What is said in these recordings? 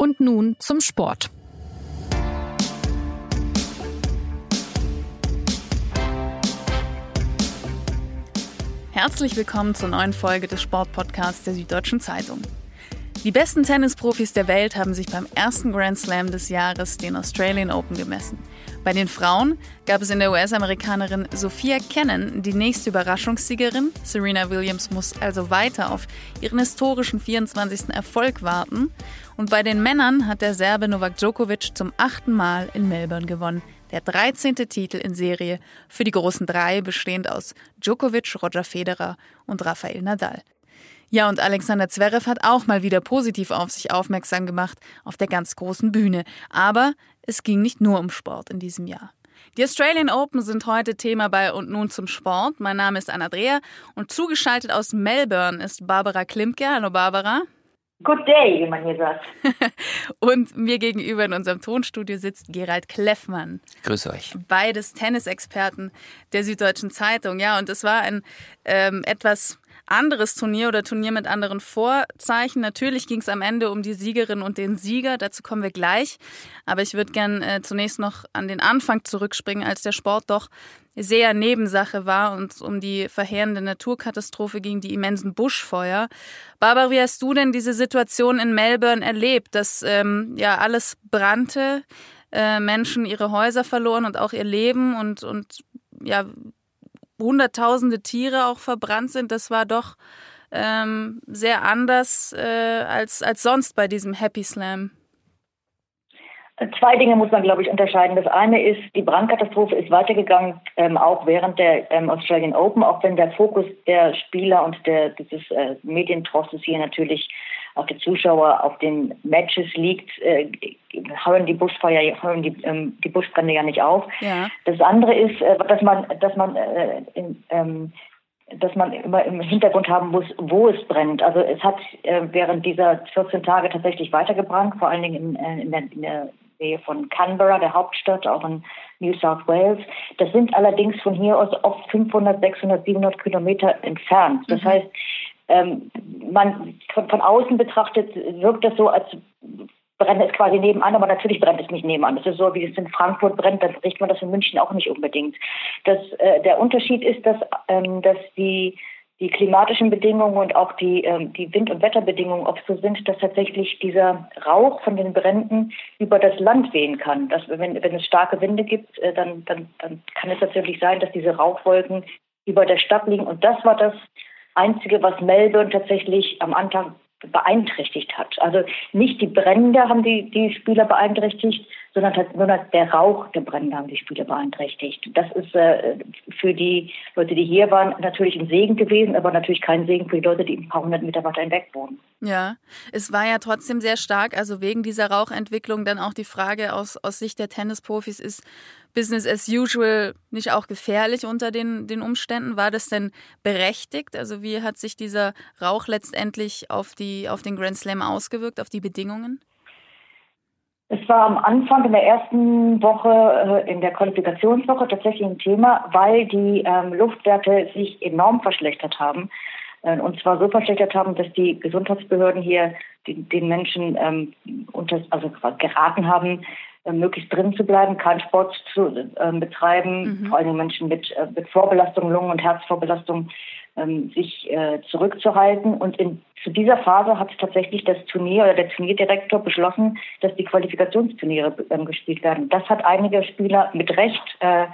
Und nun zum Sport. Herzlich willkommen zur neuen Folge des Sportpodcasts der Süddeutschen Zeitung. Die besten Tennisprofis der Welt haben sich beim ersten Grand Slam des Jahres, den Australian Open, gemessen. Bei den Frauen gab es in der US-Amerikanerin Sophia Cannon die nächste Überraschungssiegerin. Serena Williams muss also weiter auf ihren historischen 24. Erfolg warten. Und bei den Männern hat der Serbe Novak Djokovic zum achten Mal in Melbourne gewonnen. Der 13. Titel in Serie für die großen drei, bestehend aus Djokovic, Roger Federer und Rafael Nadal. Ja, und Alexander Zverev hat auch mal wieder positiv auf sich aufmerksam gemacht auf der ganz großen Bühne. Aber es ging nicht nur um Sport in diesem Jahr. Die Australian Open sind heute Thema bei Und nun zum Sport. Mein Name ist Anna Dreher und zugeschaltet aus Melbourne ist Barbara Klimke. Hallo Barbara. Good day, wie man hier sagt. und mir gegenüber in unserem Tonstudio sitzt Gerald Kleffmann. Grüß euch. Beides Tennisexperten der Süddeutschen Zeitung. Ja, und es war ein ähm, etwas anderes Turnier oder Turnier mit anderen Vorzeichen. Natürlich ging es am Ende um die Siegerin und den Sieger, dazu kommen wir gleich. Aber ich würde gern äh, zunächst noch an den Anfang zurückspringen, als der Sport doch sehr Nebensache war und um die verheerende Naturkatastrophe ging, die immensen Buschfeuer. Barbara, wie hast du denn diese Situation in Melbourne erlebt, dass ähm, ja alles brannte, äh, Menschen ihre Häuser verloren und auch ihr Leben und, und ja, hunderttausende Tiere auch verbrannt sind, das war doch ähm, sehr anders äh, als, als sonst bei diesem Happy Slam. Zwei Dinge muss man, glaube ich, unterscheiden. Das eine ist, die Brandkatastrophe ist weitergegangen, ähm, auch während der ähm, Australian Open, auch wenn der Fokus der Spieler und der, dieses äh, Medientrosses hier natürlich auch der Zuschauer auf den Matches liegt, äh, hören die Buschfeuer, hören die, ähm, die Buschbrände ja nicht auf. Ja. Das andere ist, äh, dass man, dass man äh, in, ähm, dass man immer im Hintergrund haben muss, wo es brennt. Also es hat äh, während dieser 14 Tage tatsächlich weitergebrannt, vor allen Dingen in, äh, in, der, in der Nähe von Canberra, der Hauptstadt, auch in New South Wales. Das sind allerdings von hier aus oft 500, 600, 700 Kilometer entfernt. Das mhm. heißt, ähm, man von, von außen betrachtet wirkt das so, als brennt es quasi nebenan, aber natürlich brennt es nicht nebenan. Das ist so, wie es in Frankfurt brennt, dann riecht man das in München auch nicht unbedingt. Das, äh, der Unterschied ist, dass, ähm, dass die, die klimatischen Bedingungen und auch die, ähm, die Wind- und Wetterbedingungen oft so sind, dass tatsächlich dieser Rauch von den Bränden über das Land wehen kann. Dass, wenn, wenn es starke Winde gibt, äh, dann, dann, dann kann es natürlich sein, dass diese Rauchwolken über der Stadt liegen. Und das war das, Einzige, was Melbourne tatsächlich am Anfang beeinträchtigt hat. Also nicht die Brände haben die, die Spieler beeinträchtigt, sondern nur der Rauch der Brände haben die Spieler beeinträchtigt. Das ist äh, für die Leute, die hier waren, natürlich ein Segen gewesen, aber natürlich kein Segen für die Leute, die ein paar hundert Meter weiter hinweg wohnen. Ja, es war ja trotzdem sehr stark. Also wegen dieser Rauchentwicklung dann auch die Frage aus, aus Sicht der Tennisprofis ist, Business as usual nicht auch gefährlich unter den, den Umständen? War das denn berechtigt? Also wie hat sich dieser Rauch letztendlich auf, die, auf den Grand Slam ausgewirkt, auf die Bedingungen? Es war am Anfang in der ersten Woche, äh, in der Qualifikationswoche tatsächlich ein Thema, weil die ähm, Luftwerte sich enorm verschlechtert haben. Äh, und zwar so verschlechtert haben, dass die Gesundheitsbehörden hier den, den Menschen ähm, unter, also geraten haben, äh, möglichst drin zu bleiben, keinen Sport zu äh, betreiben, mhm. vor allem Menschen mit, äh, mit Vorbelastung, Lungen- und Herzvorbelastung, ähm, sich äh, zurückzuhalten. Und in, zu dieser Phase hat tatsächlich das Turnier oder der Turnierdirektor beschlossen, dass die Qualifikationsturniere ähm, gespielt werden. Das hat einige Spieler mit Recht äh,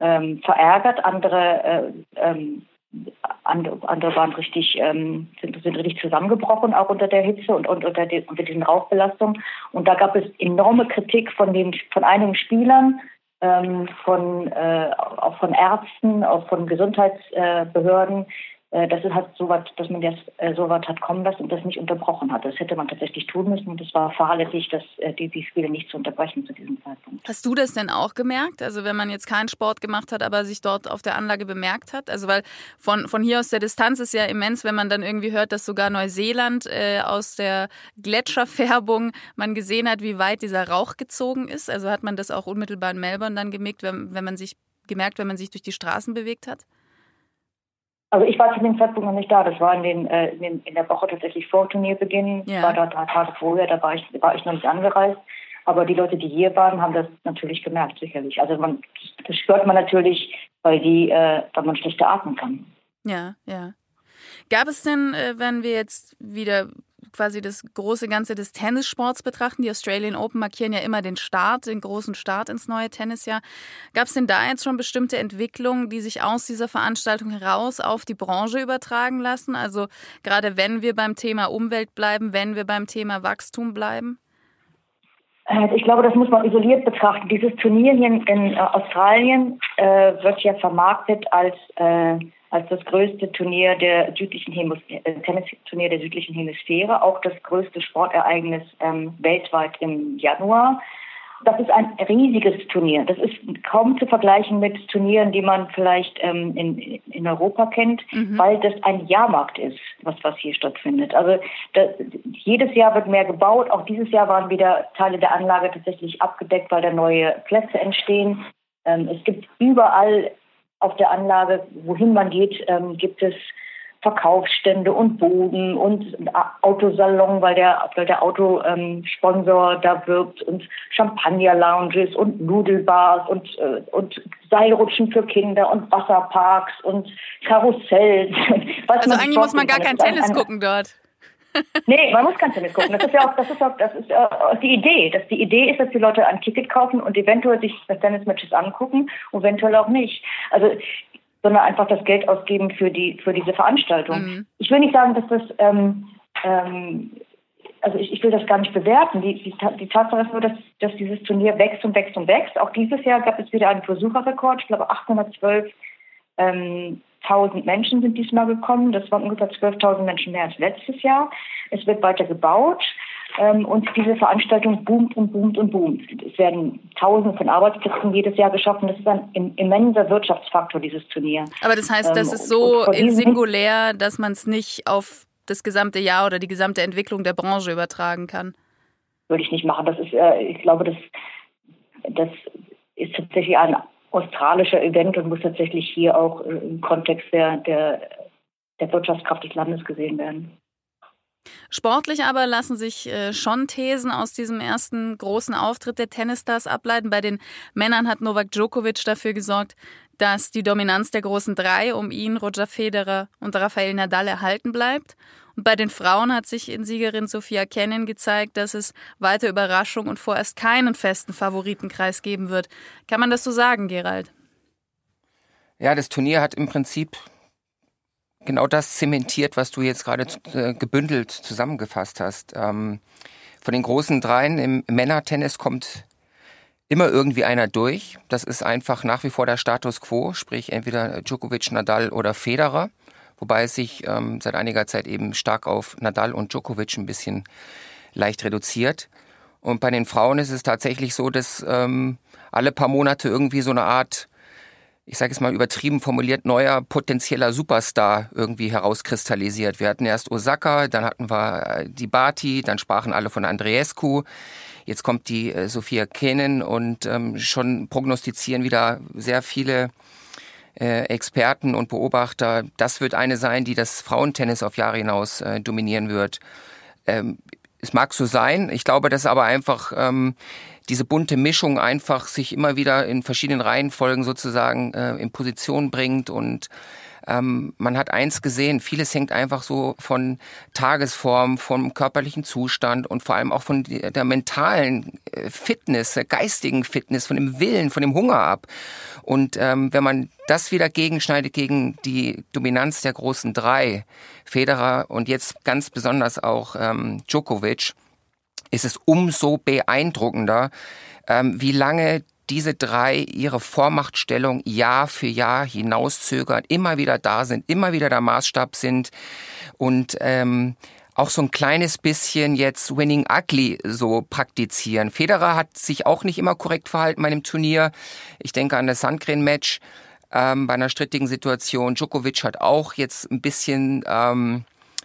ähm, verärgert, andere äh, ähm, andere, waren richtig, ähm, sind, sind richtig zusammengebrochen, auch unter der Hitze und, und unter, die, unter diesen Rauchbelastungen. Und da gab es enorme Kritik von den, von einigen Spielern, ähm, von, äh, auch von Ärzten, auch von Gesundheitsbehörden, dass es halt so was, dass man jetzt äh, so was hat kommen lassen und das nicht unterbrochen hat. Das hätte man tatsächlich tun müssen und es war fahrlässig, dass äh, die, die Spiele nicht zu unterbrechen zu diesem Zeitpunkt. Hast du das denn auch gemerkt? Also wenn man jetzt keinen Sport gemacht hat, aber sich dort auf der Anlage bemerkt hat? Also weil von, von hier aus der Distanz ist ja immens, wenn man dann irgendwie hört, dass sogar Neuseeland äh, aus der Gletscherfärbung man gesehen hat, wie weit dieser Rauch gezogen ist. Also hat man das auch unmittelbar in Melbourne dann gemerkt, wenn, wenn man sich gemerkt, wenn man sich durch die Straßen bewegt hat? Also ich war zu dem Zeitpunkt noch nicht da. Das war in, den, äh, in, den, in der Woche tatsächlich vor Turnierbeginn. Ja. war da drei Tage vorher, da war ich, war ich noch nicht angereist. Aber die Leute, die hier waren, haben das natürlich gemerkt, sicherlich. Also man, das spürt man natürlich, weil die, äh, weil man schlechter atmen kann. Ja, ja. Gab es denn, äh, wenn wir jetzt wieder quasi das große Ganze des Tennissports betrachten. Die Australian Open markieren ja immer den Start, den großen Start ins neue Tennisjahr. Gab es denn da jetzt schon bestimmte Entwicklungen, die sich aus dieser Veranstaltung heraus auf die Branche übertragen lassen? Also gerade wenn wir beim Thema Umwelt bleiben, wenn wir beim Thema Wachstum bleiben? Äh, ich glaube, das muss man isoliert betrachten. Dieses Turnier hier in Australien äh, wird ja vermarktet als äh, als das größte Turnier der südlichen Hemis äh, Tennisturnier der südlichen Hemisphäre, auch das größte Sportereignis ähm, weltweit im Januar. Das ist ein riesiges Turnier. Das ist kaum zu vergleichen mit Turnieren, die man vielleicht ähm, in, in Europa kennt, mhm. weil das ein Jahrmarkt ist, was, was hier stattfindet. Also das, jedes Jahr wird mehr gebaut. Auch dieses Jahr waren wieder Teile der Anlage tatsächlich abgedeckt, weil da neue Plätze entstehen. Ähm, es gibt überall auf der Anlage, wohin man geht, ähm, gibt es Verkaufsstände und Boden und Autosalon, weil der, weil der Autosponsor ähm, da wirbt und Champagner-Lounges und Nudelbars und, äh, und Seilrutschen für Kinder und Wasserparks und Karussells. also eigentlich muss man gar kein Tennis gucken dort nee, man muss kein Tennis gucken. Das ist ja auch, das ist auch, das ist äh, die Idee. Das, die Idee ist, dass die Leute ein Ticket kaufen und eventuell sich das Tennismatches angucken und eventuell auch nicht. Also, sondern einfach das Geld ausgeben für die, für diese Veranstaltung. Mhm. Ich will nicht sagen, dass das, ähm, ähm, also ich, ich will das gar nicht bewerten. Die, die, die Tatsache ist nur, dass, dass dieses Turnier wächst und wächst und wächst. Auch dieses Jahr gab es wieder einen Versucherrekord. Ich glaube, 812 ähm, 1000 Menschen sind diesmal gekommen. Das waren ungefähr 12.000 Menschen mehr als letztes Jahr. Es wird weiter gebaut. Ähm, und diese Veranstaltung boomt und boomt und boomt. Es werden Tausende von Arbeitsplätzen jedes Jahr geschaffen. Das ist ein immenser Wirtschaftsfaktor, dieses Turnier. Aber das heißt, das ähm, ist so singulär, dass man es nicht auf das gesamte Jahr oder die gesamte Entwicklung der Branche übertragen kann? Würde ich nicht machen. Das ist, äh, ich glaube, das, das ist tatsächlich ein australischer Event und muss tatsächlich hier auch äh, im Kontext der, der, der Wirtschaftskraft des Landes gesehen werden. Sportlich aber lassen sich äh, schon Thesen aus diesem ersten großen Auftritt der Tennisstars ableiten. Bei den Männern hat Novak Djokovic dafür gesorgt, dass die Dominanz der großen drei um ihn, Roger Federer und Rafael Nadal erhalten bleibt. Bei den Frauen hat sich in Siegerin Sophia Kennen gezeigt, dass es weiter Überraschung und vorerst keinen festen Favoritenkreis geben wird. Kann man das so sagen, Gerald? Ja, das Turnier hat im Prinzip genau das zementiert, was du jetzt gerade äh, gebündelt zusammengefasst hast. Ähm, von den großen Dreien im Männertennis kommt immer irgendwie einer durch. Das ist einfach nach wie vor der Status quo, sprich entweder Djokovic, Nadal oder Federer wobei es sich ähm, seit einiger Zeit eben stark auf Nadal und Djokovic ein bisschen leicht reduziert. Und bei den Frauen ist es tatsächlich so, dass ähm, alle paar Monate irgendwie so eine Art, ich sage es mal übertrieben formuliert, neuer potenzieller Superstar irgendwie herauskristallisiert. Wir hatten erst Osaka, dann hatten wir äh, die Bati, dann sprachen alle von Andreescu. Jetzt kommt die äh, Sophia Kenen und ähm, schon prognostizieren wieder sehr viele Experten und Beobachter, das wird eine sein, die das Frauentennis auf Jahre hinaus äh, dominieren wird. Ähm, es mag so sein. Ich glaube, dass aber einfach ähm, diese bunte Mischung einfach sich immer wieder in verschiedenen Reihenfolgen sozusagen äh, in Position bringt und ähm, man hat eins gesehen, vieles hängt einfach so von Tagesform, vom körperlichen Zustand und vor allem auch von der mentalen äh, Fitness, der geistigen Fitness, von dem Willen, von dem Hunger ab. Und ähm, wenn man das wieder gegenschneidet gegen die Dominanz der großen drei, Federer und jetzt ganz besonders auch ähm, Djokovic, ist es umso beeindruckender, ähm, wie lange diese drei ihre Vormachtstellung Jahr für Jahr hinauszögern, immer wieder da sind, immer wieder der Maßstab sind und ähm, auch so ein kleines bisschen jetzt Winning Ugly so praktizieren. Federer hat sich auch nicht immer korrekt verhalten bei einem Turnier. Ich denke an das Sandgren-Match ähm, bei einer strittigen Situation. Djokovic hat auch jetzt ein bisschen, ähm,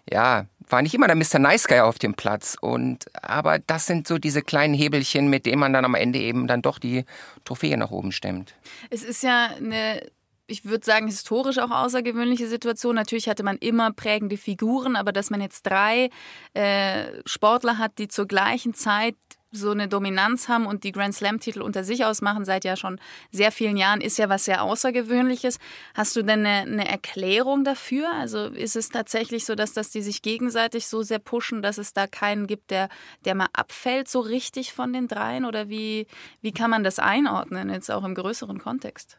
ja, war nicht immer der Mr. Nice Guy auf dem Platz. Und, aber das sind so diese kleinen Hebelchen, mit denen man dann am Ende eben dann doch die Trophäe nach oben stemmt. Es ist ja eine ich würde sagen, historisch auch außergewöhnliche Situation. Natürlich hatte man immer prägende Figuren, aber dass man jetzt drei äh, Sportler hat, die zur gleichen Zeit so eine Dominanz haben und die Grand Slam-Titel unter sich ausmachen seit ja schon sehr vielen Jahren, ist ja was sehr Außergewöhnliches. Hast du denn eine, eine, Erklärung dafür? Also ist es tatsächlich so, dass, dass die sich gegenseitig so sehr pushen, dass es da keinen gibt, der, der mal abfällt so richtig von den dreien? Oder wie, wie kann man das einordnen, jetzt auch im größeren Kontext?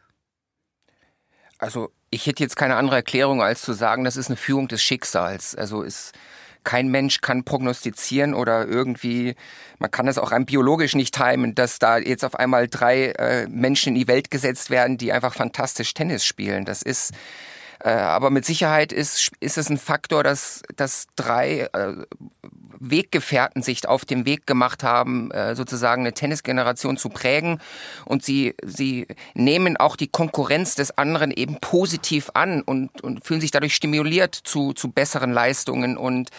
Also ich hätte jetzt keine andere Erklärung, als zu sagen, das ist eine Führung des Schicksals. Also ist kein Mensch kann prognostizieren oder irgendwie, man kann es auch rein biologisch nicht timen, dass da jetzt auf einmal drei äh, Menschen in die Welt gesetzt werden, die einfach fantastisch Tennis spielen. Das ist äh, aber mit Sicherheit ist, ist es ein Faktor, dass, dass drei äh, Weggefährten sich auf dem Weg gemacht haben, äh, sozusagen eine Tennisgeneration zu prägen. Und sie, sie nehmen auch die Konkurrenz des anderen eben positiv an und, und fühlen sich dadurch stimuliert zu, zu besseren Leistungen. Und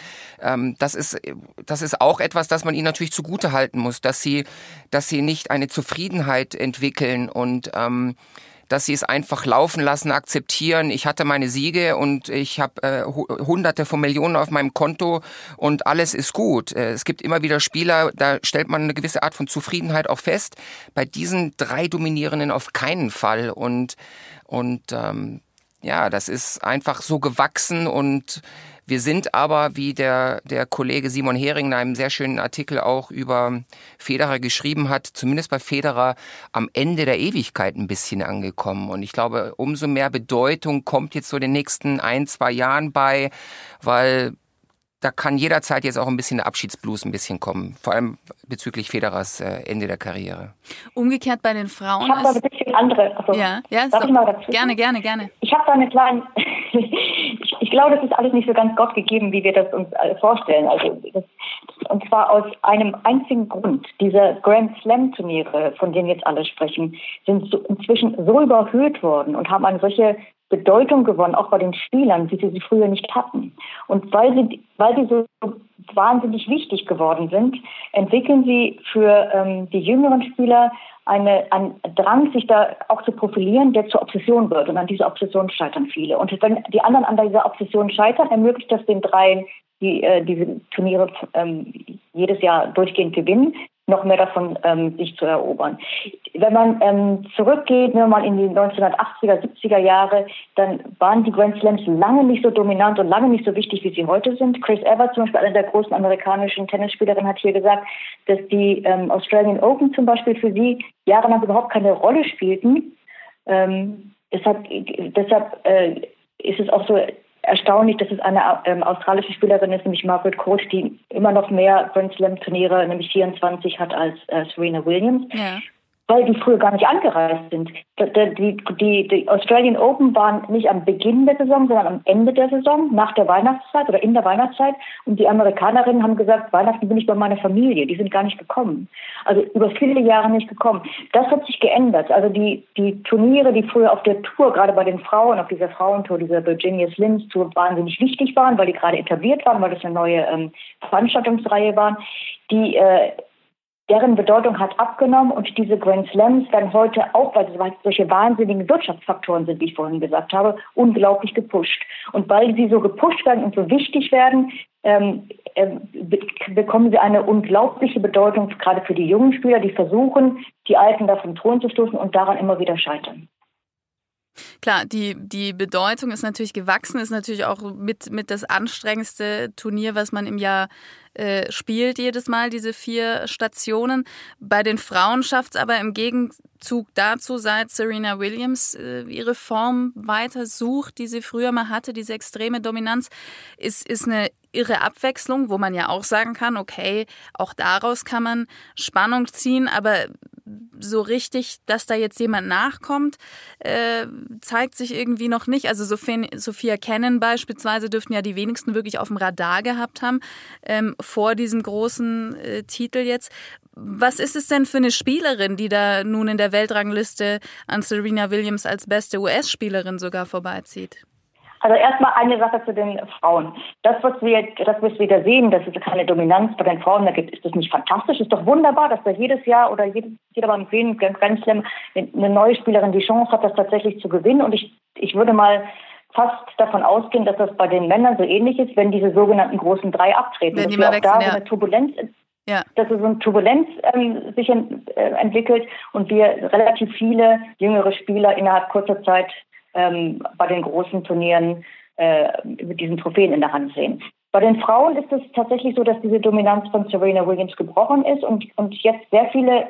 ähm, das, ist, das ist auch etwas, das man ihnen natürlich zugute halten muss, dass sie, dass sie nicht eine Zufriedenheit entwickeln und ähm, dass sie es einfach laufen lassen, akzeptieren. Ich hatte meine Siege und ich habe äh, Hunderte von Millionen auf meinem Konto und alles ist gut. Äh, es gibt immer wieder Spieler, da stellt man eine gewisse Art von Zufriedenheit auch fest. Bei diesen drei Dominierenden auf keinen Fall und und ähm, ja, das ist einfach so gewachsen und wir sind aber, wie der, der Kollege Simon Hering in einem sehr schönen Artikel auch über Federer geschrieben hat, zumindest bei Federer am Ende der Ewigkeit ein bisschen angekommen. Und ich glaube, umso mehr Bedeutung kommt jetzt so den nächsten ein, zwei Jahren bei, weil da kann jederzeit jetzt auch ein bisschen der Abschiedsblues ein bisschen kommen, vor allem bezüglich Federers äh, Ende der Karriere. Umgekehrt bei den Frauen. Ich habe da ein bisschen andere. Also, ja, ja, darf so. ich mal dazu? Gerne, gerne, gerne. Ich habe da eine kleine. ich, ich, glaube, das ist alles nicht so ganz Gott gegeben, wie wir das uns vorstellen. Also das, und zwar aus einem einzigen Grund. Diese Grand Slam Turniere, von denen jetzt alle sprechen, sind so, inzwischen so überhöht worden und haben eine solche Bedeutung gewonnen, auch bei den Spielern, wie sie sie früher nicht hatten. Und weil sie, weil sie so wahnsinnig wichtig geworden sind, entwickeln sie für ähm, die jüngeren Spieler eine, einen Drang, sich da auch zu profilieren, der zur Obsession wird. Und an dieser Obsession scheitern viele. Und wenn die anderen an dieser Obsession scheitern, ermöglicht das den dreien, die äh, diese Turniere ähm, jedes Jahr durchgehend gewinnen, noch mehr davon ähm, sich zu erobern. Wenn man ähm, zurückgeht, wenn man in die 1980er, 70er Jahre, dann waren die Grand Slams lange nicht so dominant und lange nicht so wichtig, wie sie heute sind. Chris Evert, zum Beispiel, eine der großen amerikanischen Tennisspielerinnen, hat hier gesagt, dass die ähm, Australian Open zum Beispiel für sie jahrelang überhaupt keine Rolle spielten. Ähm, deshalb deshalb äh, ist es auch so erstaunlich, dass es eine ähm, australische Spielerin ist, nämlich Margaret Court, die immer noch mehr Grand Slam Turniere, nämlich 24 hat als äh, Serena Williams. Ja weil die früher gar nicht angereist sind. Die, die, die, Australian Open waren nicht am Beginn der Saison, sondern am Ende der Saison, nach der Weihnachtszeit oder in der Weihnachtszeit. Und die Amerikanerinnen haben gesagt, Weihnachten bin ich bei meiner Familie. Die sind gar nicht gekommen. Also über viele Jahre nicht gekommen. Das hat sich geändert. Also die, die Turniere, die früher auf der Tour, gerade bei den Frauen, auf dieser Frauentour, dieser Virginia Slims Tour, wahnsinnig wichtig waren, weil die gerade etabliert waren, weil das eine neue ähm, Veranstaltungsreihe waren, die äh, deren Bedeutung hat abgenommen und diese Grand Slams werden heute auch, weil es solche wahnsinnigen Wirtschaftsfaktoren sind, wie ich vorhin gesagt habe, unglaublich gepusht. Und weil sie so gepusht werden und so wichtig werden, ähm, äh, bekommen sie eine unglaubliche Bedeutung, gerade für die jungen Spieler, die versuchen, die Alten da vom Thron zu stoßen und daran immer wieder scheitern. Klar, die, die Bedeutung ist natürlich gewachsen, ist natürlich auch mit, mit das anstrengendste Turnier, was man im Jahr äh, spielt jedes Mal, diese vier Stationen. Bei den Frauen schafft es aber im Gegenzug dazu, seit Serena Williams äh, ihre Form weiter sucht, die sie früher mal hatte, diese extreme Dominanz, ist, ist eine irre Abwechslung, wo man ja auch sagen kann, okay, auch daraus kann man Spannung ziehen, aber so richtig, dass da jetzt jemand nachkommt, äh, zeigt sich irgendwie noch nicht. Also Sophia Cannon beispielsweise dürften ja die wenigsten wirklich auf dem Radar gehabt haben ähm, vor diesem großen äh, Titel jetzt. Was ist es denn für eine Spielerin, die da nun in der Weltrangliste an Serena Williams als beste US-Spielerin sogar vorbeizieht? Also erstmal eine Sache zu den Frauen. Das, was wir, das, was wir da sehen, dass es keine Dominanz bei den Frauen mehr gibt, ist das nicht fantastisch? Ist doch wunderbar, dass da jedes Jahr oder jedes, jeder beim Sehen Grand Slam eine neue Spielerin die Chance hat, das tatsächlich zu gewinnen. Und ich, ich würde mal fast davon ausgehen, dass das bei den Männern so ähnlich ist, wenn diese sogenannten großen drei abtreten. Wenn dass wir auch wechseln, da ja. eine Turbulenz ja. dass es so eine Turbulenz ähm, sich ent, äh, entwickelt und wir relativ viele jüngere Spieler innerhalb kurzer Zeit ähm, bei den großen Turnieren äh, mit diesen Trophäen in der Hand sehen. Bei den Frauen ist es tatsächlich so, dass diese Dominanz von Serena Williams gebrochen ist und, und jetzt sehr viele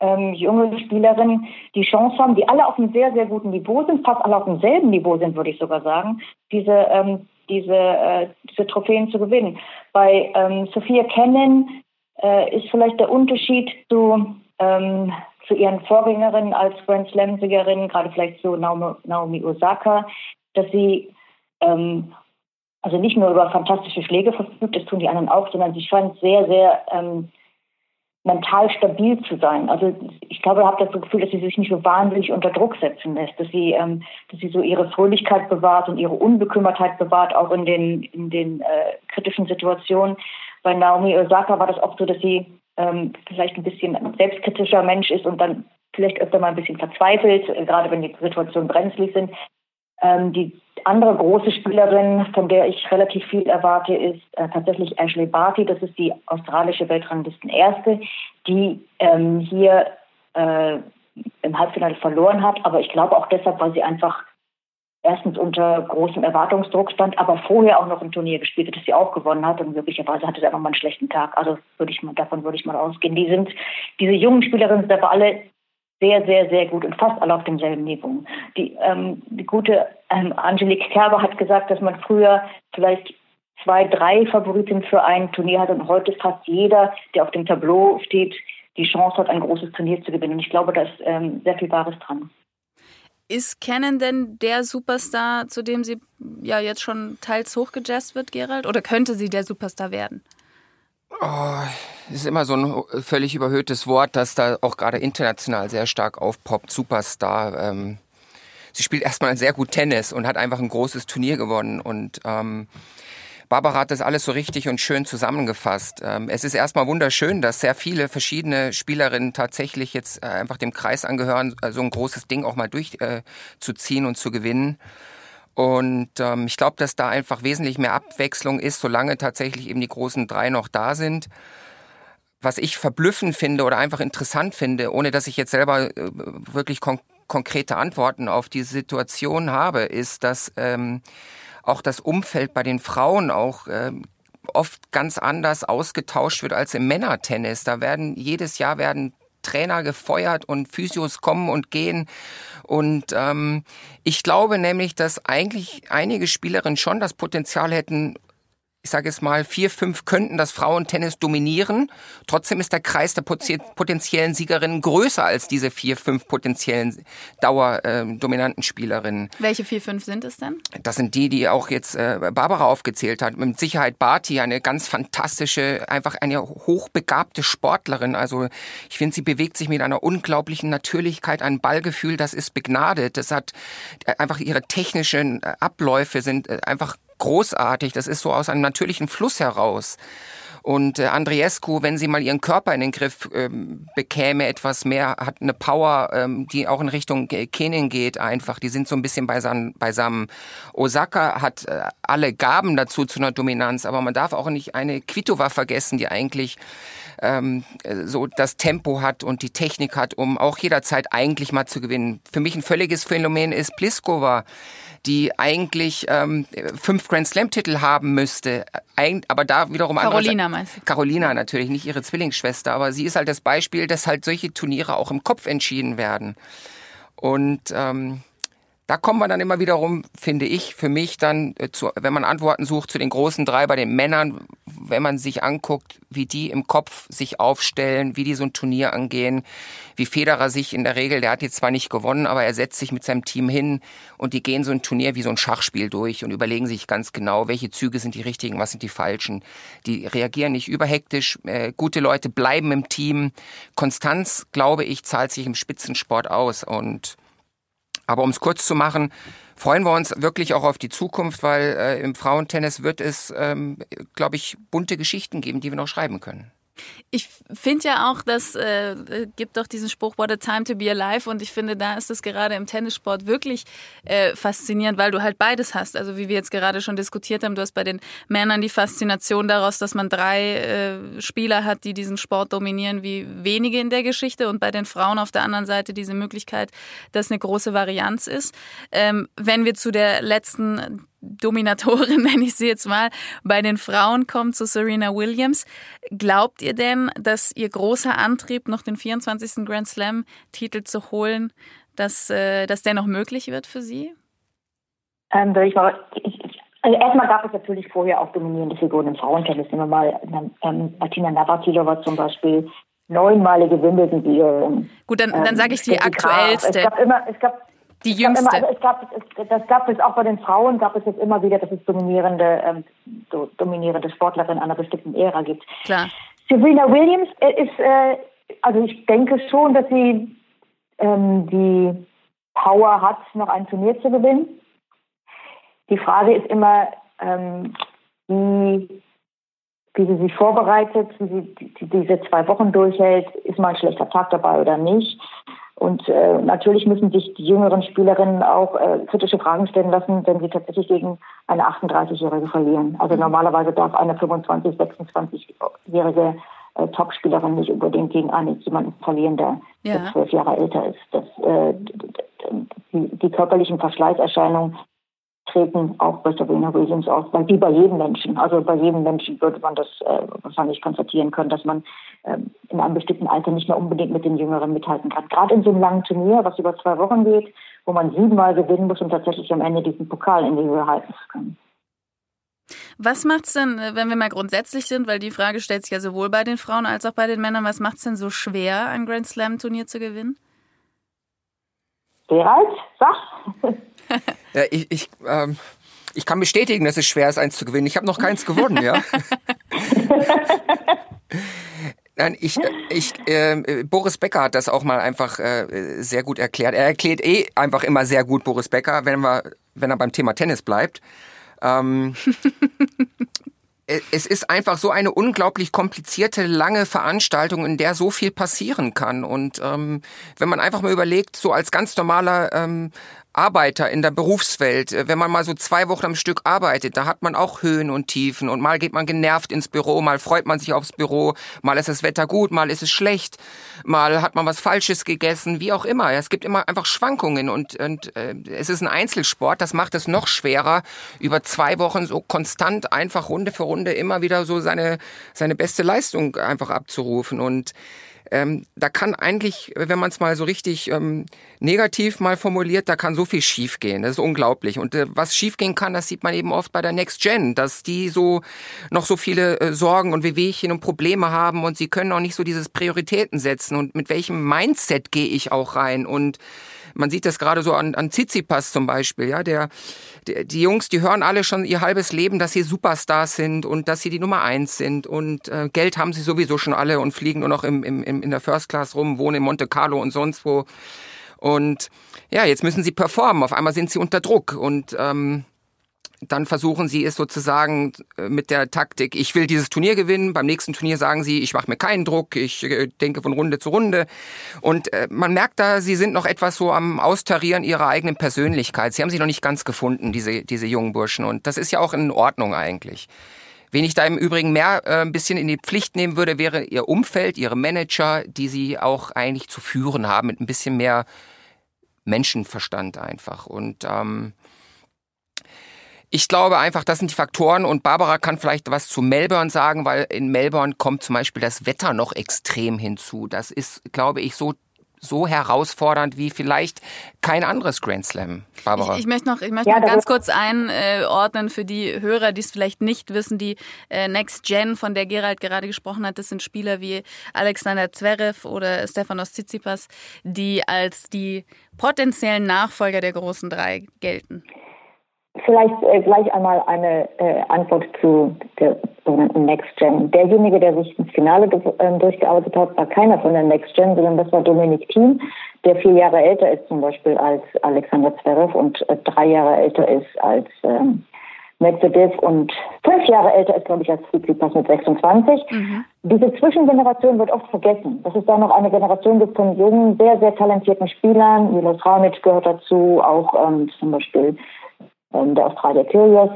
ähm, junge Spielerinnen die Chance haben, die alle auf einem sehr, sehr guten Niveau sind, fast alle auf demselben Niveau sind, würde ich sogar sagen, diese, ähm, diese, äh, diese Trophäen zu gewinnen. Bei ähm, Sophia Kennen äh, ist vielleicht der Unterschied zu, ähm, zu ihren Vorgängerinnen als Grand Slam-Siegerin, gerade vielleicht Naomi, Naomi Osaka, dass sie ähm, also nicht nur über fantastische Schläge verfügt, das tun die anderen auch, sondern sie scheint sehr, sehr ähm, mental stabil zu sein. Also ich glaube, ich habe das Gefühl, dass sie sich nicht so wahnsinnig unter Druck setzen lässt, dass sie, ähm, dass sie so ihre Fröhlichkeit bewahrt und ihre Unbekümmertheit bewahrt, auch in den in den äh, kritischen Situationen. Bei Naomi Osaka war das oft so, dass sie ähm, vielleicht ein bisschen selbstkritischer Mensch ist und dann vielleicht öfter mal ein bisschen verzweifelt, äh, gerade wenn die Situationen brenzlig sind. Ähm, die andere große Spielerin, von der ich relativ viel erwarte, ist äh, tatsächlich Ashley Barty. Das ist die australische Weltranglisten-Erste, die ähm, hier äh, im Halbfinale verloren hat. Aber ich glaube auch deshalb, weil sie einfach erstens unter großem Erwartungsdruck stand, aber vorher auch noch ein Turnier gespielt hat, das sie auch gewonnen hat und möglicherweise hatte sie einfach mal einen schlechten Tag. Also würde ich mal, davon würde ich mal ausgehen. Die sind, diese jungen Spielerinnen sind aber alle sehr, sehr, sehr gut und fast alle auf demselben Niveau. Die, ähm, die gute ähm, Angelique Kerber hat gesagt, dass man früher vielleicht zwei, drei Favoriten für ein Turnier hat und heute fast jeder, der auf dem Tableau steht, die Chance hat, ein großes Turnier zu gewinnen. Und ich glaube, da ist ähm, sehr viel Wahres dran. Ist Canon denn der Superstar, zu dem sie ja jetzt schon teils hochgejazzt wird, Gerald? Oder könnte sie der Superstar werden? Oh, ist immer so ein völlig überhöhtes Wort, das da auch gerade international sehr stark aufpoppt. Superstar. Ähm, sie spielt erstmal sehr gut Tennis und hat einfach ein großes Turnier gewonnen und ähm, Barbara hat das alles so richtig und schön zusammengefasst. Ähm, es ist erstmal wunderschön, dass sehr viele verschiedene Spielerinnen tatsächlich jetzt äh, einfach dem Kreis angehören, so ein großes Ding auch mal durchzuziehen äh, und zu gewinnen. Und ähm, ich glaube, dass da einfach wesentlich mehr Abwechslung ist, solange tatsächlich eben die großen drei noch da sind. Was ich verblüffend finde oder einfach interessant finde, ohne dass ich jetzt selber äh, wirklich kon konkrete Antworten auf diese Situation habe, ist, dass ähm, auch das Umfeld bei den Frauen auch äh, oft ganz anders ausgetauscht wird als im Männertennis. Da werden jedes Jahr werden Trainer gefeuert und Physios kommen und gehen. Und ähm, ich glaube nämlich, dass eigentlich einige Spielerinnen schon das Potenzial hätten, ich sage es mal, vier, fünf könnten das Frauentennis dominieren. Trotzdem ist der Kreis der potenziellen Siegerinnen größer als diese vier, fünf potenziellen dauerdominanten äh, Spielerinnen. Welche vier, fünf sind es denn? Das sind die, die auch jetzt äh, Barbara aufgezählt hat. Mit Sicherheit Barty, eine ganz fantastische, einfach eine hochbegabte Sportlerin. Also ich finde, sie bewegt sich mit einer unglaublichen Natürlichkeit, ein Ballgefühl, das ist begnadet. Das hat äh, einfach ihre technischen äh, Abläufe sind äh, einfach großartig. Das ist so aus einem natürlichen Fluss heraus. Und äh, Andriescu, wenn sie mal ihren Körper in den Griff ähm, bekäme, etwas mehr, hat eine Power, ähm, die auch in Richtung Kenin geht einfach. Die sind so ein bisschen beisammen. beisammen. Osaka hat äh, alle Gaben dazu zu einer Dominanz, aber man darf auch nicht eine Kvitova vergessen, die eigentlich ähm, so das Tempo hat und die Technik hat, um auch jederzeit eigentlich mal zu gewinnen. Für mich ein völliges Phänomen ist Pliskova die eigentlich ähm, fünf Grand Slam-Titel haben müsste. Eig aber da wiederum Carolina meinst du? Carolina natürlich, nicht ihre Zwillingsschwester, aber sie ist halt das Beispiel, dass halt solche Turniere auch im Kopf entschieden werden. Und ähm, da kommt man dann immer wiederum, finde ich, für mich dann, äh, zu, wenn man Antworten sucht zu den großen drei bei den Männern, wenn man sich anguckt, wie die im Kopf sich aufstellen, wie die so ein Turnier angehen, wie Federer sich in der Regel, der hat jetzt zwar nicht gewonnen, aber er setzt sich mit seinem Team hin und die gehen so ein Turnier wie so ein Schachspiel durch und überlegen sich ganz genau, welche Züge sind die richtigen, was sind die falschen. Die reagieren nicht überhektisch, äh, gute Leute bleiben im Team. Konstanz, glaube ich, zahlt sich im Spitzensport aus und aber um es kurz zu machen, freuen wir uns wirklich auch auf die Zukunft, weil äh, im Frauentennis wird es, ähm, glaube ich, bunte Geschichten geben, die wir noch schreiben können. Ich finde ja auch, dass äh, gibt doch diesen Spruch What a time to be alive und ich finde, da ist es gerade im Tennissport wirklich äh, faszinierend, weil du halt beides hast. Also wie wir jetzt gerade schon diskutiert haben, du hast bei den Männern die Faszination daraus, dass man drei äh, Spieler hat, die diesen Sport dominieren, wie wenige in der Geschichte und bei den Frauen auf der anderen Seite diese Möglichkeit, dass eine große Varianz ist. Ähm, wenn wir zu der letzten Dominatorin, nenne ich sie jetzt mal, bei den Frauen kommt zu Serena Williams. Glaubt ihr denn, dass ihr großer Antrieb, noch den 24. Grand Slam-Titel zu holen, dass, äh, dass der noch möglich wird für sie? Ähm, ich mal, also erstmal gab es natürlich vorher auch dominierende Figuren im Frauentennis. Nehmen wir mal ähm, Martina Navratilova zum Beispiel, neunmalige Wimbledon-Siegerin. Gut, dann, dann sage ich die ähm, aktuellste. Es gab immer, es gab die jüngste. Immer, also es gab, es, das gab es auch bei den Frauen, gab es jetzt immer wieder, dass es dominierende, ähm, so dominierende Sportlerinnen einer bestimmten Ära gibt. Klar. Serena Williams äh, ist, äh, also ich denke schon, dass sie ähm, die Power hat, noch ein Turnier zu gewinnen. Die Frage ist immer, ähm, wie, wie sie sich vorbereitet, wie sie die, diese zwei Wochen durchhält. Ist mal ein schlechter Tag dabei oder nicht? Und äh, natürlich müssen sich die jüngeren Spielerinnen auch äh, kritische Fragen stellen lassen, wenn sie tatsächlich gegen eine 38-Jährige verlieren. Also normalerweise darf eine 25-, 26-jährige äh, Topspielerin nicht unbedingt gegen einen jemanden verlieren, der ja. zwölf Jahre älter ist. Das, äh, die, die körperlichen Verschleißerscheinungen treten auch bei Sabrina Williams auf, weil wie bei jedem Menschen. Also bei jedem Menschen würde man das äh, wahrscheinlich konstatieren können, dass man ähm, in einem bestimmten Alter nicht mehr unbedingt mit den Jüngeren mithalten kann. Gerade in so einem langen Turnier, was über zwei Wochen geht, wo man siebenmal gewinnen muss, um tatsächlich am Ende diesen Pokal in die Höhe halten zu können. Was macht es denn, äh, wenn wir mal grundsätzlich sind, weil die Frage stellt sich ja sowohl bei den Frauen als auch bei den Männern, was macht es denn so schwer, ein Grand Slam Turnier zu gewinnen? Gerald, sag. ja, ich, ich, ähm, ich kann bestätigen, dass es schwer ist, eins zu gewinnen. Ich habe noch keins gewonnen, ja. Nein, ich, ich, äh, Boris Becker hat das auch mal einfach äh, sehr gut erklärt. Er erklärt eh einfach immer sehr gut Boris Becker, wenn, wir, wenn er beim Thema Tennis bleibt. Ähm, es ist einfach so eine unglaublich komplizierte, lange Veranstaltung, in der so viel passieren kann. Und ähm, wenn man einfach mal überlegt, so als ganz normaler ähm, Arbeiter in der Berufswelt, äh, wenn man mal so zwei Wochen am Stück arbeitet, da hat man auch Höhen und Tiefen und mal geht man genervt ins Büro, mal freut man sich aufs Büro, mal ist das Wetter gut, mal ist es schlecht, mal hat man was Falsches gegessen, wie auch immer. Es gibt immer einfach Schwankungen und, und äh, es ist ein Einzelsport, das macht es noch schwerer, über zwei Wochen so konstant einfach Runde für Runde immer wieder so seine, seine beste Leistung einfach abzurufen und ähm, da kann eigentlich, wenn man es mal so richtig ähm, negativ mal formuliert, da kann so viel schiefgehen. Das ist unglaublich. Und äh, was schiefgehen kann, das sieht man eben oft bei der Next Gen, dass die so noch so viele äh, Sorgen und Wehwehchen und Probleme haben und sie können auch nicht so dieses Prioritäten setzen. Und mit welchem Mindset gehe ich auch rein? Und man sieht das gerade so an, an Tsitsipas zum Beispiel, ja, der, der, die Jungs, die hören alle schon ihr halbes Leben, dass sie Superstars sind und dass sie die Nummer eins sind und äh, Geld haben sie sowieso schon alle und fliegen nur noch im, im, in der First Class rum, wohnen in Monte Carlo und sonst wo. Und ja, jetzt müssen sie performen. Auf einmal sind sie unter Druck und ähm, dann versuchen sie es sozusagen äh, mit der Taktik, ich will dieses Turnier gewinnen. Beim nächsten Turnier sagen sie, ich mache mir keinen Druck, ich äh, denke von Runde zu Runde. Und äh, man merkt da, sie sind noch etwas so am Austarieren ihrer eigenen Persönlichkeit. Sie haben sich noch nicht ganz gefunden, diese, diese jungen Burschen. Und das ist ja auch in Ordnung eigentlich. Wen ich da im Übrigen mehr äh, ein bisschen in die Pflicht nehmen würde, wäre ihr Umfeld, ihre Manager, die sie auch eigentlich zu führen haben, mit ein bisschen mehr Menschenverstand einfach. Und ähm, ich glaube einfach, das sind die Faktoren und Barbara kann vielleicht was zu Melbourne sagen, weil in Melbourne kommt zum Beispiel das Wetter noch extrem hinzu. Das ist, glaube ich, so so herausfordernd wie vielleicht kein anderes Grand Slam. Barbara. Ich, ich möchte noch, ich möchte ja, noch ganz kurz einordnen für die Hörer, die es vielleicht nicht wissen. Die äh, Next Gen, von der Gerald gerade gesprochen hat, das sind Spieler wie Alexander Zverev oder Stefanos Tsitsipas, die als die potenziellen Nachfolger der großen drei gelten. Vielleicht äh, gleich einmal eine äh, Antwort zu der sogenannten Next Gen. Derjenige, der sich ins Finale äh, durchgearbeitet hat, war keiner von der Next Gen, sondern das war Dominik Thiem, der vier Jahre älter ist zum Beispiel als Alexander Zverev und äh, drei Jahre älter ist als ähm, Medvedev und fünf Jahre älter ist, glaube ich, als Tsitsipas mit 26. Mhm. Diese Zwischengeneration wird oft vergessen, dass es da noch eine Generation gibt von jungen, sehr, sehr talentierten Spielern. Milos Raonic gehört dazu, auch ähm, zum Beispiel ähm, der Australier Kyrgios,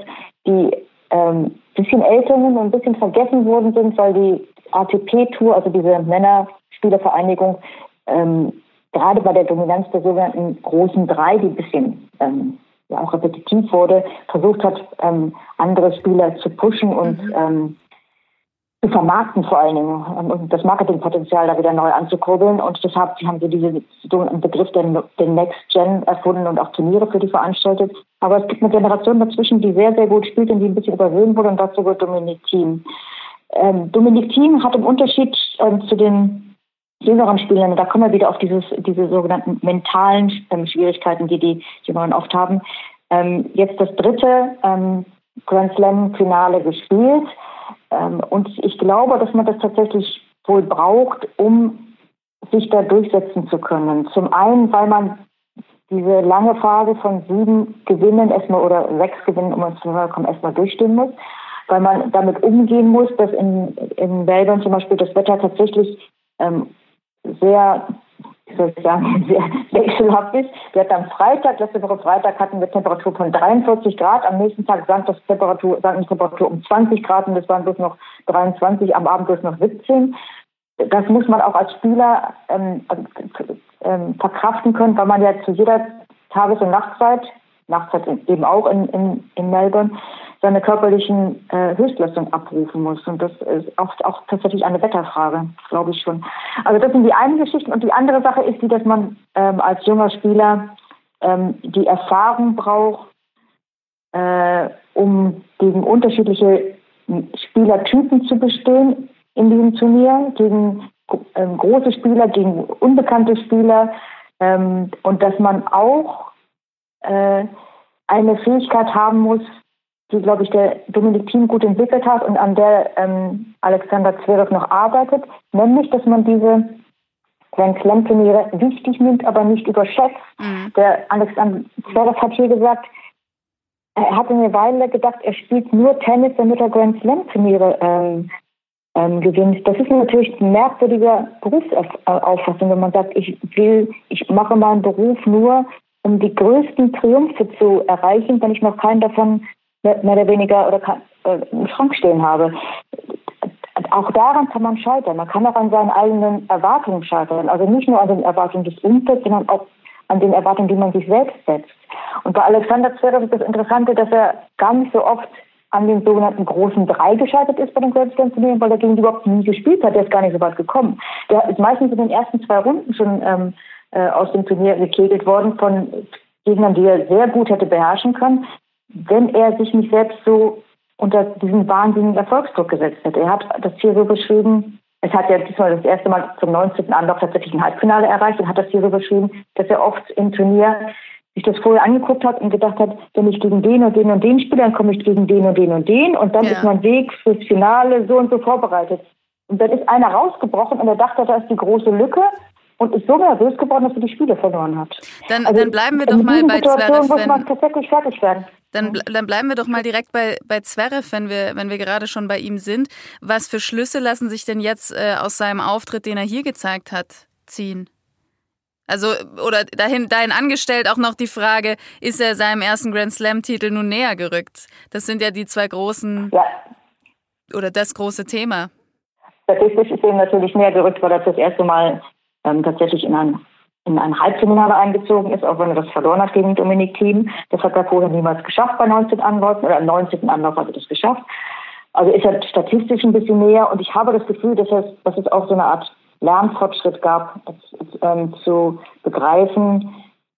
die ähm, bisschen älter sind und ein bisschen vergessen worden sind, weil die ATP-Tour, also diese Männerspielervereinigung, ähm, gerade bei der Dominanz der sogenannten großen drei, die ein bisschen ähm, ja auch repetitiv wurde, versucht hat, ähm, andere Spieler zu pushen und mhm. ähm, vermarkten vor allen Dingen ähm, und das Marketingpotenzial da wieder neu anzukurbeln. Und deshalb haben sie diesen Begriff der, der Next Gen erfunden und auch Turniere für die veranstaltet. Aber es gibt eine Generation dazwischen, die sehr, sehr gut spielt und die ein bisschen übersehen wurde und dazu gehört Dominik Thiem. Ähm, Dominik Thiem hat im Unterschied ähm, zu den jüngeren Spielern, da kommen wir wieder auf dieses, diese sogenannten mentalen ähm, Schwierigkeiten, die die Jüngeren oft haben, ähm, jetzt das dritte ähm, Grand Slam-Finale gespielt. Ähm, und ich glaube, dass man das tatsächlich wohl braucht, um sich da durchsetzen zu können. Zum einen, weil man diese lange Phase von sieben Gewinnen erstmal oder sechs Gewinnen, um ins Finale kommen, erstmal durchstehen muss weil man damit umgehen muss, dass in, in Melbourne zum Beispiel das Wetter tatsächlich ähm, sehr, wie soll sehr wechselhaft ist. Wir hatten am Freitag, letzte Woche Freitag hatten wir Temperatur von 43 Grad. Am nächsten Tag sank das Temperatur, sank die Temperatur um 20 Grad und es waren bloß noch 23, am Abend bloß noch 17. Das muss man auch als Spieler ähm, ähm, verkraften können, weil man ja zu jeder Tages- und Nachtzeit, Nachtzeit eben auch in, in, in Melbourne, seine körperlichen äh, Höchstleistung abrufen muss. Und das ist auch, auch tatsächlich eine Wetterfrage, glaube ich schon. Also das sind die eine Geschichten. Und die andere Sache ist die, dass man ähm, als junger Spieler ähm, die Erfahrung braucht, äh, um gegen unterschiedliche Spielertypen zu bestehen in diesem Turnier, gegen ähm, große Spieler, gegen unbekannte Spieler. Ähm, und dass man auch äh, eine Fähigkeit haben muss, die, glaube ich, der Dominik Thiem gut entwickelt hat und an der ähm, Alexander Zverev noch arbeitet, nämlich, dass man diese Grand Slam Turniere wichtig nimmt, aber nicht überschätzt. Mhm. Der Alexander Zverev hat hier gesagt, er hat eine Weile gedacht, er spielt nur Tennis, damit er Grand Slam Turniere ähm, ähm, gewinnt. Das ist natürlich ein merkwürdiger Berufsauffassung, wenn man sagt, ich will, ich mache meinen Beruf nur, um die größten Triumphe zu erreichen, wenn ich noch keinen davon mehr oder weniger oder äh, im Schrank stehen habe. Auch daran kann man scheitern. Man kann auch an seinen eigenen Erwartungen scheitern. Also nicht nur an den Erwartungen des Umfelds, sondern auch an den Erwartungen, die man sich selbst setzt. Und bei Alexander Zverev ist das Interessante, dass er gar nicht so oft an den sogenannten großen Drei gescheitert ist bei den Grand Slam Turnieren, weil er gegen die überhaupt nie gespielt hat. Der ist gar nicht so weit gekommen. Der ist meistens in den ersten zwei Runden schon ähm, äh, aus dem Turnier gekegelt worden von Gegnern, die er sehr gut hätte beherrschen können wenn er sich nicht selbst so unter diesen wahnsinnigen Erfolgsdruck gesetzt hätte. Er hat das hier so beschrieben, es hat ja diesmal das erste Mal zum 19. Anlauf tatsächlich ein Halbfinale erreicht und hat das hier so beschrieben, dass er oft im Turnier sich das vorher angeguckt hat und gedacht hat, wenn ich gegen den und den und den spiele, dann komme ich gegen den und den und den und dann ja. ist mein Weg fürs Finale so und so vorbereitet. Und dann ist einer rausgebrochen und er dachte, da ist die große Lücke und ist so nervös geworden, dass er die Spiele verloren hat. Dann, also dann bleiben wir doch mal bei Zverev. werden. Dann, dann bleiben wir doch mal direkt bei, bei Zverev, wenn wir, wenn wir gerade schon bei ihm sind. Was für Schlüsse lassen sich denn jetzt äh, aus seinem Auftritt, den er hier gezeigt hat, ziehen? Also, oder dahin, dahin angestellt auch noch die Frage, ist er seinem ersten Grand Slam-Titel nun näher gerückt? Das sind ja die zwei großen, ja. oder das große Thema. Statistisch ist ihm natürlich näher gerückt, weil er das erste Mal ähm, tatsächlich in ein, in ein Halbfinale eingezogen ist, auch wenn er das verloren hat gegen Dominik Thiem. Das hat er vorher niemals geschafft bei 19 Anläufen oder am 19. Anlauf hat er das geschafft. Also ist er statistisch ein bisschen näher und ich habe das Gefühl, dass es, dass es auch so eine Art Lernfortschritt gab, ähm, zu begreifen,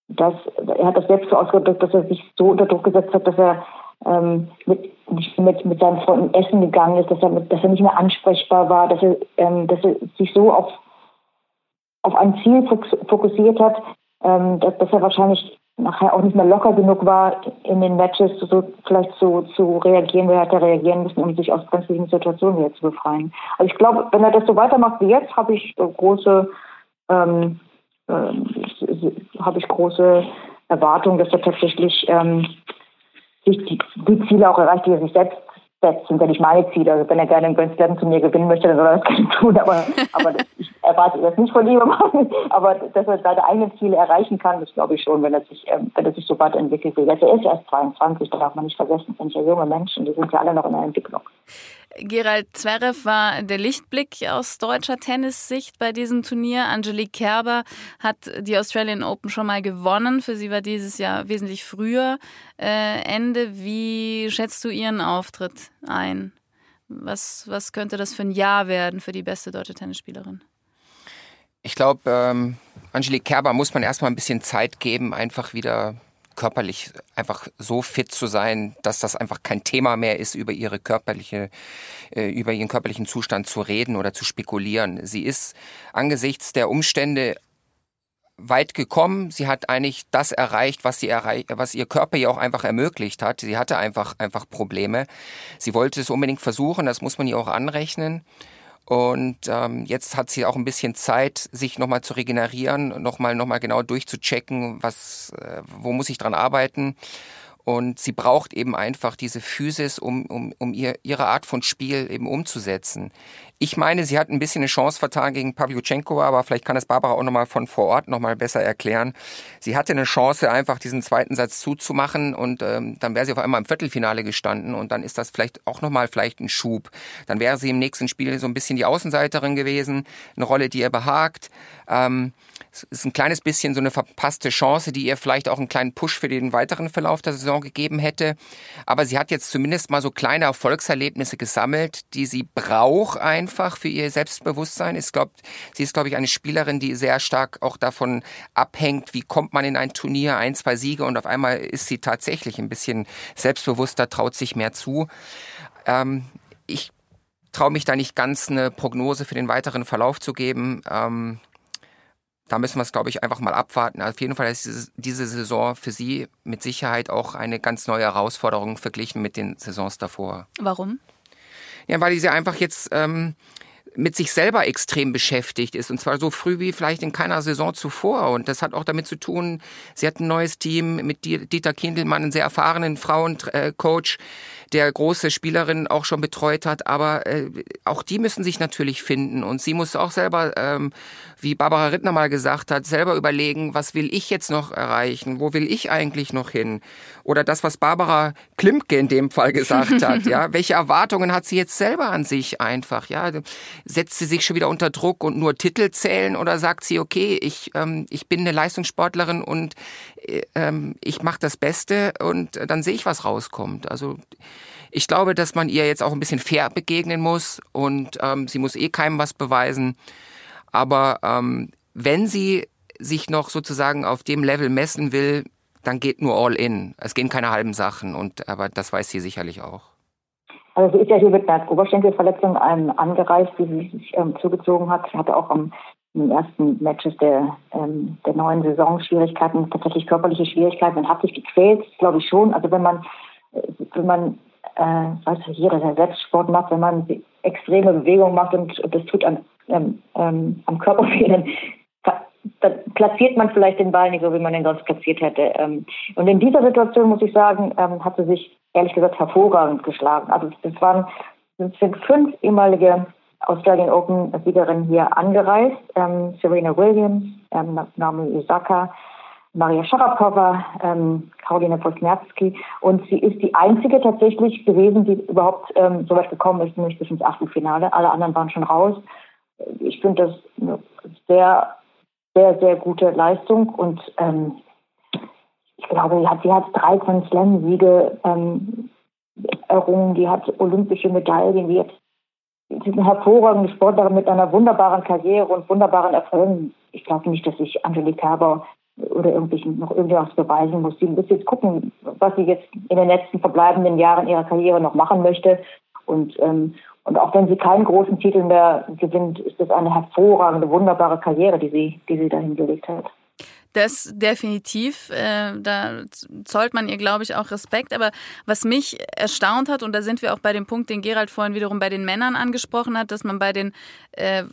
dass er hat das selbst so ausgedrückt, dass er sich so unter Druck gesetzt hat, dass er ähm, mit, mit, mit seinen Freunden essen gegangen ist, dass er, dass er nicht mehr ansprechbar war, dass er, ähm, dass er sich so auf auf ein Ziel fokussiert hat, ähm, dass, dass, er wahrscheinlich nachher auch nicht mehr locker genug war, in den Matches so vielleicht so zu reagieren, wer hätte reagieren müssen, um sich aus vielen Situationen wieder zu befreien. Also ich glaube, wenn er das so weitermacht wie jetzt, habe ich große ähm, äh, habe ich große Erwartungen, dass er tatsächlich ähm, sich die, die Ziele auch erreicht, die er sich selbst das sind ja nicht meine Ziele. Also wenn er gerne ein Grand zu mir gewinnen möchte, dann soll er das gerne tun. Aber, aber ich erwarte das nicht von ihm. Aber dass er seine eigenen Ziele erreichen kann, das glaube ich schon, wenn er sich, ähm, wenn er sich so weiterentwickelt will. Er ist erst 22, da darf man nicht vergessen. Das sind ja junge Menschen, die sind ja alle noch in der Entwicklung. Gerald Zverev war der Lichtblick aus deutscher Tennissicht bei diesem Turnier. Angelique Kerber hat die Australian Open schon mal gewonnen. Für sie war dieses Jahr wesentlich früher äh, Ende. Wie schätzt du ihren Auftritt ein? Was, was könnte das für ein Jahr werden für die beste deutsche Tennisspielerin? Ich glaube, ähm, Angelique Kerber muss man erstmal ein bisschen Zeit geben, einfach wieder körperlich einfach so fit zu sein, dass das einfach kein Thema mehr ist, über ihre körperliche, äh, über ihren körperlichen Zustand zu reden oder zu spekulieren. Sie ist angesichts der Umstände weit gekommen. Sie hat eigentlich das erreicht, was, sie erreich was ihr Körper ihr auch einfach ermöglicht hat. Sie hatte einfach, einfach Probleme. Sie wollte es unbedingt versuchen, das muss man ihr auch anrechnen. Und ähm, jetzt hat sie auch ein bisschen Zeit, sich nochmal zu regenerieren, nochmal noch mal genau durchzuchecken, was, äh, wo muss ich dran arbeiten. Und sie braucht eben einfach diese Physis, um, um, um ihr, ihre Art von Spiel eben umzusetzen. Ich meine, sie hat ein bisschen eine Chance vertan gegen Pavlyuchenko, aber vielleicht kann es Barbara auch nochmal von vor Ort nochmal besser erklären. Sie hatte eine Chance, einfach diesen zweiten Satz zuzumachen und ähm, dann wäre sie auf einmal im Viertelfinale gestanden und dann ist das vielleicht auch nochmal vielleicht ein Schub. Dann wäre sie im nächsten Spiel so ein bisschen die Außenseiterin gewesen, eine Rolle, die ihr behagt. Ähm, es ist ein kleines bisschen so eine verpasste Chance, die ihr vielleicht auch einen kleinen Push für den weiteren Verlauf der Saison gegeben hätte. Aber sie hat jetzt zumindest mal so kleine Erfolgserlebnisse gesammelt, die sie braucht einfach für ihr Selbstbewusstsein. Ich glaub, sie ist, glaube ich, eine Spielerin, die sehr stark auch davon abhängt, wie kommt man in ein Turnier, ein, zwei Siege und auf einmal ist sie tatsächlich ein bisschen selbstbewusster, traut sich mehr zu. Ähm, ich traue mich da nicht ganz eine Prognose für den weiteren Verlauf zu geben. Ähm, da müssen wir es, glaube ich, einfach mal abwarten. Auf jeden Fall ist diese Saison für Sie mit Sicherheit auch eine ganz neue Herausforderung verglichen mit den Saisons davor. Warum? Ja, weil sie einfach jetzt ähm, mit sich selber extrem beschäftigt ist. Und zwar so früh wie vielleicht in keiner Saison zuvor. Und das hat auch damit zu tun, sie hat ein neues Team mit Dieter Kindelmann, einen sehr erfahrenen Frauencoach, der große Spielerinnen auch schon betreut hat. Aber äh, auch die müssen sich natürlich finden. Und sie muss auch selber, ähm, wie Barbara Rittner mal gesagt hat, selber überlegen, was will ich jetzt noch erreichen? Wo will ich eigentlich noch hin? Oder das, was Barbara Klimke in dem Fall gesagt hat. ja, welche Erwartungen hat sie jetzt selber an sich einfach? Ja, setzt sie sich schon wieder unter Druck und nur Titel zählen oder sagt sie, okay, ich, ähm, ich bin eine Leistungssportlerin und äh, ähm, ich mache das Beste und dann sehe ich, was rauskommt. Also ich glaube, dass man ihr jetzt auch ein bisschen fair begegnen muss und ähm, sie muss eh keinem was beweisen. Aber ähm, wenn sie sich noch sozusagen auf dem Level messen will, dann geht nur all in. Es gehen keine halben Sachen und aber das weiß sie sicherlich auch. Also sie ist ja hier mit einer Oberschenkelverletzung ähm, angereist, die sie sich ähm, zugezogen hat. Sie hatte auch am den ersten Matches der, ähm, der neuen Saison Schwierigkeiten, tatsächlich körperliche Schwierigkeiten. Man hat sich gequält, glaube ich schon. Also wenn man, äh, wenn man, äh, weiß ich, jeder, der selbst Sport macht, wenn man extreme Bewegungen macht und, und das tut an, ähm, ähm, am Körper fehlen, dann platziert man vielleicht den Ball nicht so, wie man ihn sonst platziert hätte. Ähm, und in dieser Situation, muss ich sagen, ähm, hat sie sich ehrlich gesagt hervorragend geschlagen. Also das waren das sind fünf ehemalige Australian Open Siegerinnen hier angereist. Ähm, Serena Williams, Naomi Osaka, Maria Sharapova, Karolina Wozniacki. Und sie ist die einzige tatsächlich gewesen, die überhaupt so weit gekommen ist, nämlich bis ins Achtelfinale. Alle anderen waren schon raus. Ich finde das sehr, sehr, sehr gute Leistung und ähm, ich glaube, sie hat, sie hat drei Grand Slam-Siege ähm, errungen, die hat olympische Medaillen, die hat sie ist eine hervorragende Sportlerin mit einer wunderbaren Karriere und wunderbaren Erfolgen. Ich glaube nicht, dass sich Angelique Kerber oder irgendwelchen noch irgendwas beweisen muss. Sie muss jetzt gucken, was sie jetzt in den letzten verbleibenden Jahren ihrer Karriere noch machen möchte. Und, ähm, und auch wenn sie keinen großen Titel mehr gewinnt, ist das eine hervorragende, wunderbare Karriere, die sie, die sie da hingelegt hat. Das definitiv. Äh, da zollt man ihr, glaube ich, auch Respekt. Aber was mich erstaunt hat, und da sind wir auch bei dem Punkt, den Gerald vorhin wiederum bei den Männern angesprochen hat, dass man bei den, äh,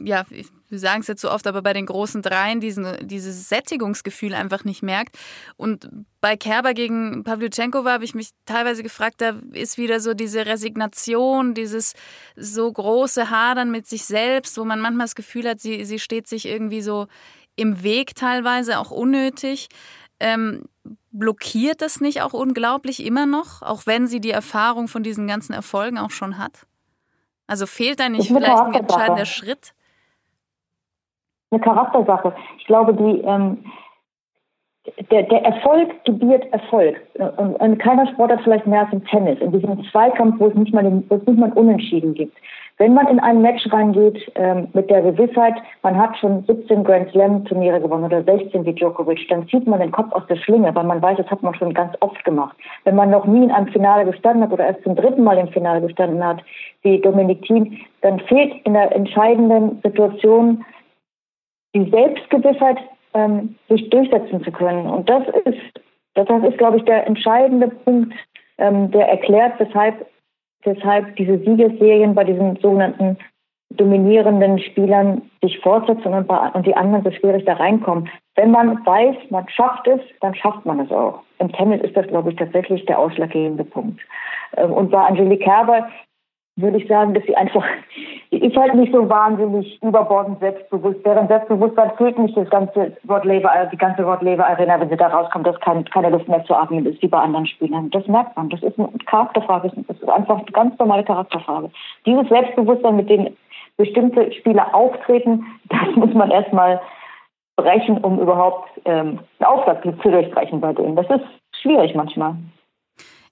ja, wir sagen es jetzt so oft, aber bei den großen Dreien diesen, dieses Sättigungsgefühl einfach nicht merkt. Und bei Kerber gegen Pavlyuchenkova habe ich mich teilweise gefragt, da ist wieder so diese Resignation, dieses so große Hadern mit sich selbst, wo man manchmal das Gefühl hat, sie, sie steht sich irgendwie so im Weg teilweise, auch unnötig. Ähm, blockiert das nicht auch unglaublich immer noch, auch wenn sie die Erfahrung von diesen ganzen Erfolgen auch schon hat? Also fehlt da nicht vielleicht ein entscheidender Schritt? eine Charaktersache. Ich glaube, die, ähm, der, der Erfolg gebiert Erfolg. Und in keiner Sportart vielleicht mehr als im Tennis. In diesem Zweikampf, wo es nicht mal, den, wo es nicht mal Unentschieden gibt. Wenn man in ein Match reingeht ähm, mit der Gewissheit, man hat schon 17 Grand Slam Turniere gewonnen oder 16 wie Djokovic, dann zieht man den Kopf aus der Schlinge, weil man weiß, das hat man schon ganz oft gemacht. Wenn man noch nie in einem Finale gestanden hat oder erst zum dritten Mal im Finale gestanden hat, wie Dominik Thiem, dann fehlt in der entscheidenden Situation die Selbstgewissheit, ähm, sich durchsetzen zu können. Und das ist, das ist, glaube ich, der entscheidende Punkt, ähm, der erklärt, weshalb, weshalb diese Siegesserien bei diesen sogenannten dominierenden Spielern sich fortsetzen und, und die anderen so schwierig da reinkommen. Wenn man weiß, man schafft es, dann schafft man es auch. Im Tennis ist das, glaube ich, tatsächlich der ausschlaggebende Punkt. Ähm, und bei Angelique Kerber würde ich sagen, dass sie einfach, die ist halt nicht so wahnsinnig überbordend selbstbewusst. Deren Selbstbewusstsein fehlt nicht das ganze Rod Laver, die ganze Rod Laver Arena, wenn sie da rauskommt, dass kein, keine Luft mehr zu atmen ist, wie bei anderen Spielern. Das merkt man. Das ist eine Charakterfrage. Das ist einfach eine ganz normale Charakterfrage. Dieses Selbstbewusstsein, mit dem bestimmte Spieler auftreten, das muss man erstmal brechen, um überhaupt ähm, einen Aufsatz zu durchbrechen bei denen. Das ist schwierig manchmal.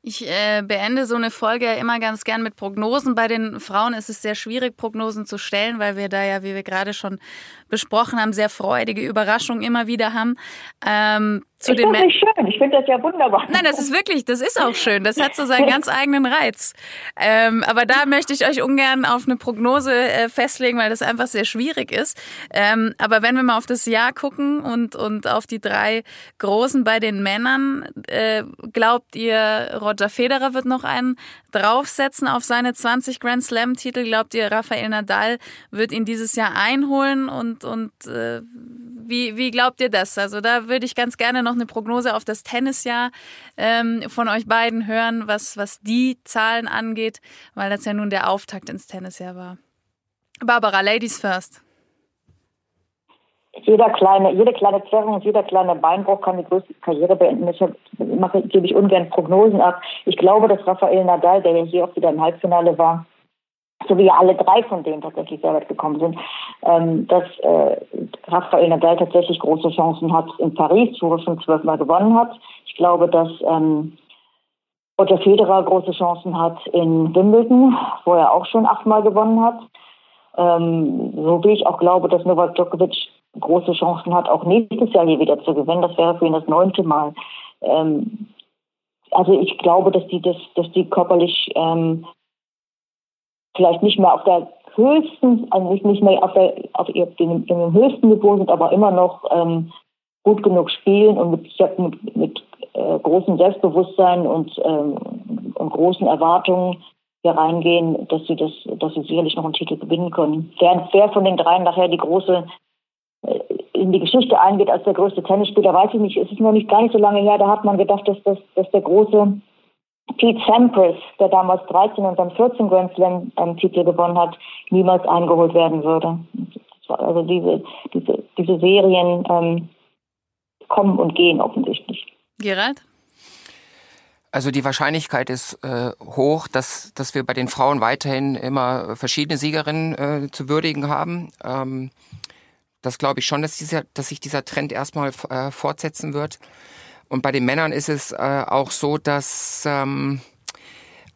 Ich äh, beende so eine Folge ja immer ganz gern mit Prognosen. Bei den Frauen ist es sehr schwierig, Prognosen zu stellen, weil wir da ja, wie wir gerade schon besprochen haben, sehr freudige Überraschungen immer wieder haben. Ähm, zu ist den das nicht schön? Ich finde das ja wunderbar. Nein, das ist wirklich, das ist auch schön. Das hat so seinen ganz eigenen Reiz. Ähm, aber da möchte ich euch ungern auf eine Prognose äh, festlegen, weil das einfach sehr schwierig ist. Ähm, aber wenn wir mal auf das Jahr gucken und, und auf die drei Großen bei den Männern, äh, glaubt ihr, Roger Federer wird noch einen draufsetzen auf seine 20 Grand Slam Titel? Glaubt ihr, Rafael Nadal wird ihn dieses Jahr einholen? Und, und äh, wie, wie glaubt ihr das? Also da würde ich ganz gerne noch eine Prognose auf das Tennisjahr ähm, von euch beiden hören, was, was die Zahlen angeht, weil das ja nun der Auftakt ins Tennisjahr war. Barbara, Ladies first. Jeder kleine, jede kleine Zerrung jeder kleine Beinbruch kann die größte Karriere beenden. Deshalb mache, gebe ich ungern Prognosen ab. Ich glaube, dass Rafael Nadal, der ja hier auch wieder im Halbfinale war, so wie ja alle drei von denen tatsächlich sehr weit gekommen sind, ähm, dass äh, Rafael Nadal tatsächlich große Chancen hat in Paris, wo er schon zwölfmal gewonnen hat. Ich glaube, dass ähm, Roger Federer große Chancen hat in Wimbledon, wo er auch schon achtmal gewonnen hat. Ähm, so wie ich auch glaube, dass Novak Djokovic große Chancen hat, auch nächstes Jahr hier wieder zu gewinnen. Das wäre für ihn das neunte Mal. Ähm, also ich glaube, dass die, dass, dass die körperlich ähm, vielleicht nicht mehr auf der höchsten, also nicht, mehr auf, der, auf dem, dem höchsten Niveau sind, aber immer noch ähm, gut genug spielen und mit, mit, mit äh, großem Selbstbewusstsein und, ähm, und großen Erwartungen hier reingehen, dass sie das, dass sie sicherlich noch einen Titel gewinnen können. Wer, wer von den dreien nachher die große äh, in die Geschichte eingeht als der größte Tennisspieler, weiß ich nicht. Es ist noch nicht gar nicht so lange her, da hat man gedacht, dass, das, dass der große Pete Sampras, der damals 13 und dann 14 Grand Slam ähm, Titel gewonnen hat, niemals eingeholt werden würde. Also diese, diese, diese Serien ähm, kommen und gehen offensichtlich. Gerald? Also die Wahrscheinlichkeit ist äh, hoch, dass, dass wir bei den Frauen weiterhin immer verschiedene Siegerinnen äh, zu würdigen haben. Ähm, das glaube ich schon, dass, dieser, dass sich dieser Trend erstmal äh, fortsetzen wird. Und bei den Männern ist es äh, auch so, dass ähm,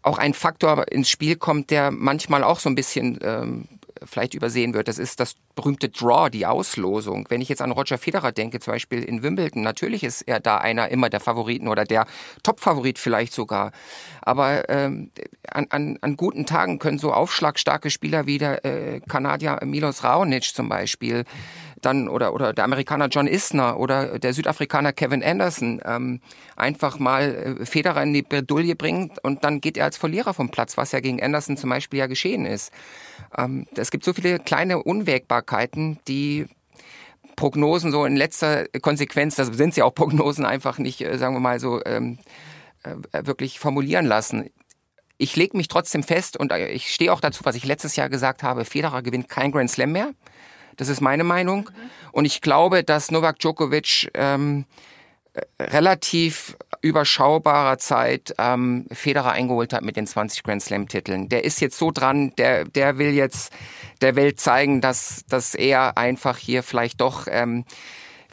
auch ein Faktor ins Spiel kommt, der manchmal auch so ein bisschen ähm, vielleicht übersehen wird. Das ist das berühmte Draw, die Auslosung. Wenn ich jetzt an Roger Federer denke, zum Beispiel in Wimbledon, natürlich ist er da einer immer der Favoriten oder der Top-Favorit vielleicht sogar. Aber ähm, an, an, an guten Tagen können so aufschlagstarke Spieler wie der äh, Kanadier Milos Raonic zum Beispiel dann oder, oder der Amerikaner John Isner oder der Südafrikaner Kevin Anderson ähm, einfach mal äh, Federer in die Bredouille bringt und dann geht er als Verlierer vom Platz, was ja gegen Anderson zum Beispiel ja geschehen ist. Ähm, es gibt so viele kleine Unwägbarkeiten, die Prognosen so in letzter Konsequenz, das sind sie auch Prognosen, einfach nicht, äh, sagen wir mal so, ähm, äh, wirklich formulieren lassen. Ich lege mich trotzdem fest und ich stehe auch dazu, was ich letztes Jahr gesagt habe, Federer gewinnt kein Grand Slam mehr. Das ist meine Meinung. Und ich glaube, dass Novak Djokovic ähm, relativ überschaubarer Zeit ähm, Federer eingeholt hat mit den 20 Grand Slam Titeln. Der ist jetzt so dran, der, der will jetzt der Welt zeigen, dass, dass er einfach hier vielleicht doch ähm,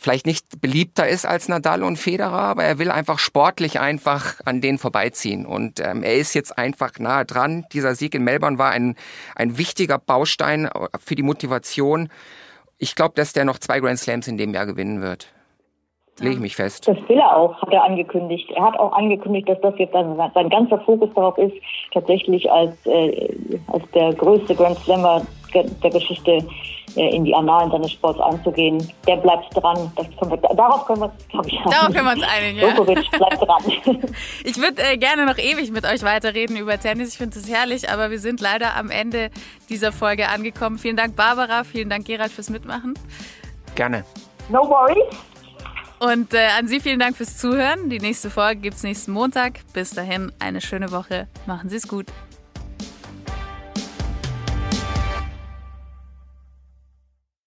vielleicht nicht beliebter ist als Nadal und Federer, aber er will einfach sportlich einfach an denen vorbeiziehen. Und ähm, er ist jetzt einfach nahe dran. Dieser Sieg in Melbourne war ein, ein wichtiger Baustein für die Motivation. Ich glaube, dass der noch zwei Grand Slams in dem Jahr gewinnen wird. Lege ich mich fest. Das will er auch, hat er angekündigt. Er hat auch angekündigt, dass das jetzt sein, sein ganzer Fokus darauf ist, tatsächlich als, äh, als der größte Grand Slammer der Geschichte äh, in die Annalen seines Sports anzugehen. Der bleibt dran. Können wir, darauf können wir uns, glaube ich, Darauf können wir uns einigen, ja. Djokovic bleibt dran. Ich würde äh, gerne noch ewig mit euch weiterreden über Tennis. Ich finde es herrlich, aber wir sind leider am Ende dieser Folge angekommen. Vielen Dank, Barbara. Vielen Dank, Gerald, fürs Mitmachen. Gerne. No worries. Und äh, an Sie vielen Dank fürs Zuhören. Die nächste Folge gibt es nächsten Montag. Bis dahin eine schöne Woche. Machen Sie es gut.